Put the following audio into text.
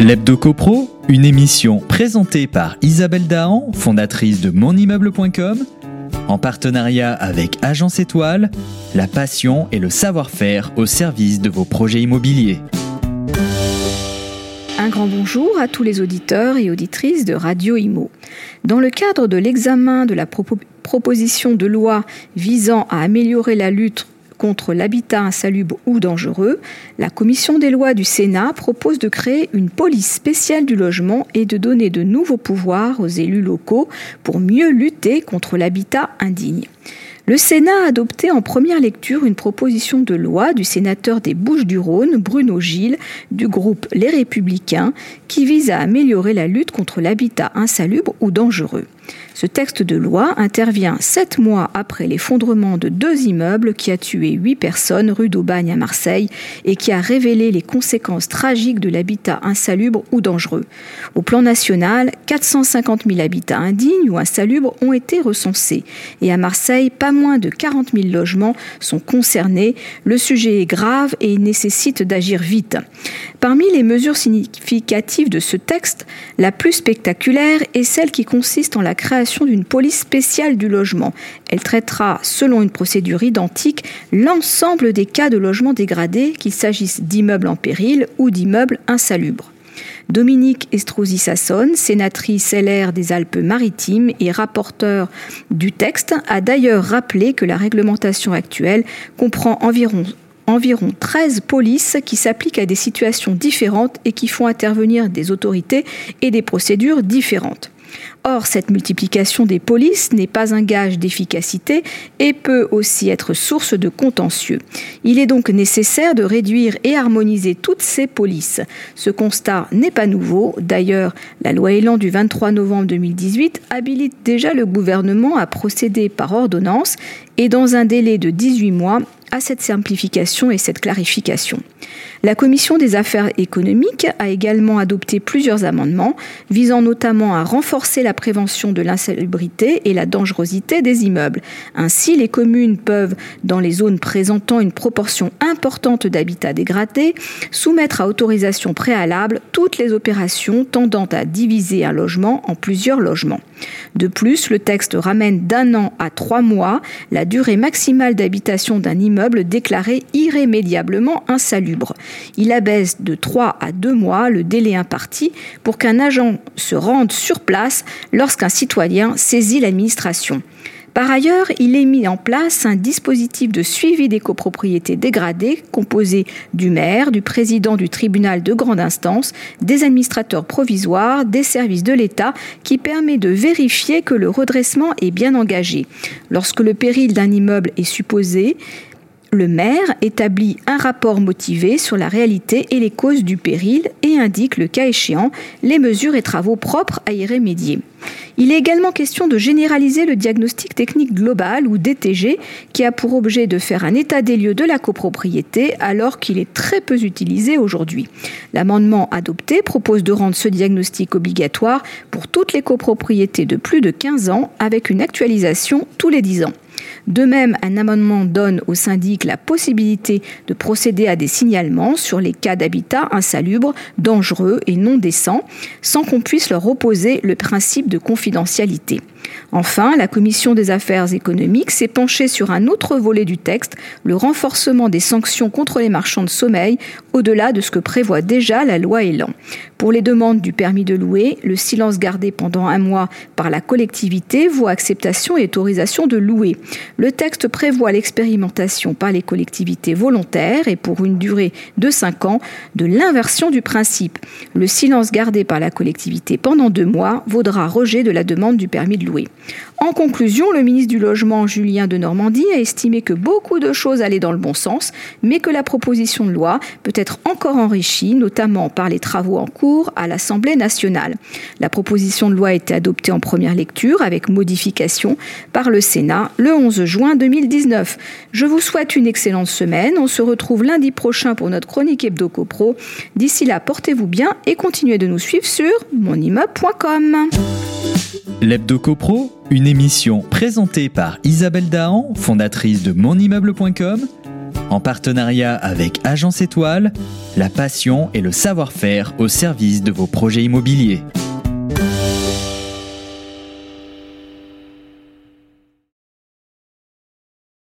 L'Hebdo CoPro, une émission présentée par Isabelle Dahan, fondatrice de monimmeuble.com, en partenariat avec Agence Étoile, la passion et le savoir-faire au service de vos projets immobiliers. Un grand bonjour à tous les auditeurs et auditrices de Radio Imo. Dans le cadre de l'examen de la proposition de loi visant à améliorer la lutte contre l'habitat insalubre ou dangereux, la commission des lois du Sénat propose de créer une police spéciale du logement et de donner de nouveaux pouvoirs aux élus locaux pour mieux lutter contre l'habitat indigne. Le Sénat a adopté en première lecture une proposition de loi du sénateur des Bouches-du-Rhône, Bruno Gilles, du groupe Les Républicains, qui vise à améliorer la lutte contre l'habitat insalubre ou dangereux. Ce texte de loi intervient sept mois après l'effondrement de deux immeubles qui a tué huit personnes rue d'Aubagne à Marseille et qui a révélé les conséquences tragiques de l'habitat insalubre ou dangereux. Au plan national, 450 000 habitats indignes ou insalubres ont été recensés et à Marseille, pas moins de 40 000 logements sont concernés. Le sujet est grave et il nécessite d'agir vite. Parmi les mesures significatives de ce texte, la plus spectaculaire est celle qui consiste en la création d'une police spéciale du logement. Elle traitera, selon une procédure identique, l'ensemble des cas de logements dégradés, qu'il s'agisse d'immeubles en péril ou d'immeubles insalubres. Dominique Estrosi-Sassonne, sénatrice LR des Alpes-Maritimes et rapporteur du texte, a d'ailleurs rappelé que la réglementation actuelle comprend environ environ 13 polices qui s'appliquent à des situations différentes et qui font intervenir des autorités et des procédures différentes. Or, cette multiplication des polices n'est pas un gage d'efficacité et peut aussi être source de contentieux. Il est donc nécessaire de réduire et harmoniser toutes ces polices. Ce constat n'est pas nouveau. D'ailleurs, la loi Elan du 23 novembre 2018 habilite déjà le gouvernement à procéder par ordonnance et dans un délai de 18 mois à cette simplification et cette clarification. La Commission des affaires économiques a également adopté plusieurs amendements visant notamment à renforcer la prévention de l'insalubrité et la dangerosité des immeubles. Ainsi, les communes peuvent, dans les zones présentant une proportion importante d'habitats dégradés, soumettre à autorisation préalable toutes les opérations tendant à diviser un logement en plusieurs logements. De plus, le texte ramène d'un an à trois mois la durée maximale d'habitation d'un immeuble déclaré irrémédiablement insalubre. Il abaisse de 3 à 2 mois le délai imparti pour qu'un agent se rende sur place lorsqu'un citoyen saisit l'administration. Par ailleurs, il est mis en place un dispositif de suivi des copropriétés dégradées composé du maire, du président du tribunal de grande instance, des administrateurs provisoires, des services de l'État qui permet de vérifier que le redressement est bien engagé. Lorsque le péril d'un immeuble est supposé, le maire établit un rapport motivé sur la réalité et les causes du péril et indique, le cas échéant, les mesures et travaux propres à y remédier. Il est également question de généraliser le diagnostic technique global ou DTG qui a pour objet de faire un état des lieux de la copropriété alors qu'il est très peu utilisé aujourd'hui. L'amendement adopté propose de rendre ce diagnostic obligatoire pour toutes les copropriétés de plus de 15 ans avec une actualisation tous les 10 ans. De même, un amendement donne au syndic la possibilité de procéder à des signalements sur les cas d'habitat insalubre, dangereux et non décent, sans qu'on puisse leur opposer le principe de confidentialité. Enfin, la Commission des affaires économiques s'est penchée sur un autre volet du texte, le renforcement des sanctions contre les marchands de sommeil, au-delà de ce que prévoit déjà la loi Elan. Pour les demandes du permis de louer, le silence gardé pendant un mois par la collectivité vaut acceptation et autorisation de louer. Le texte prévoit l'expérimentation par les collectivités volontaires et pour une durée de 5 ans de l'inversion du principe. Le silence gardé par la collectivité pendant deux mois vaudra rejet de la demande du permis de louer. は。En conclusion, le ministre du Logement, Julien de Normandie, a estimé que beaucoup de choses allaient dans le bon sens, mais que la proposition de loi peut être encore enrichie, notamment par les travaux en cours à l'Assemblée nationale. La proposition de loi a été adoptée en première lecture avec modification par le Sénat le 11 juin 2019. Je vous souhaite une excellente semaine. On se retrouve lundi prochain pour notre chronique Hebdo Pro. D'ici là, portez-vous bien et continuez de nous suivre sur monimmeuble.com. L'Hebdo CoPro, une émission présentée par Isabelle Dahan, fondatrice de monimmeuble.com, en partenariat avec Agence Étoile, la passion et le savoir-faire au service de vos projets immobiliers.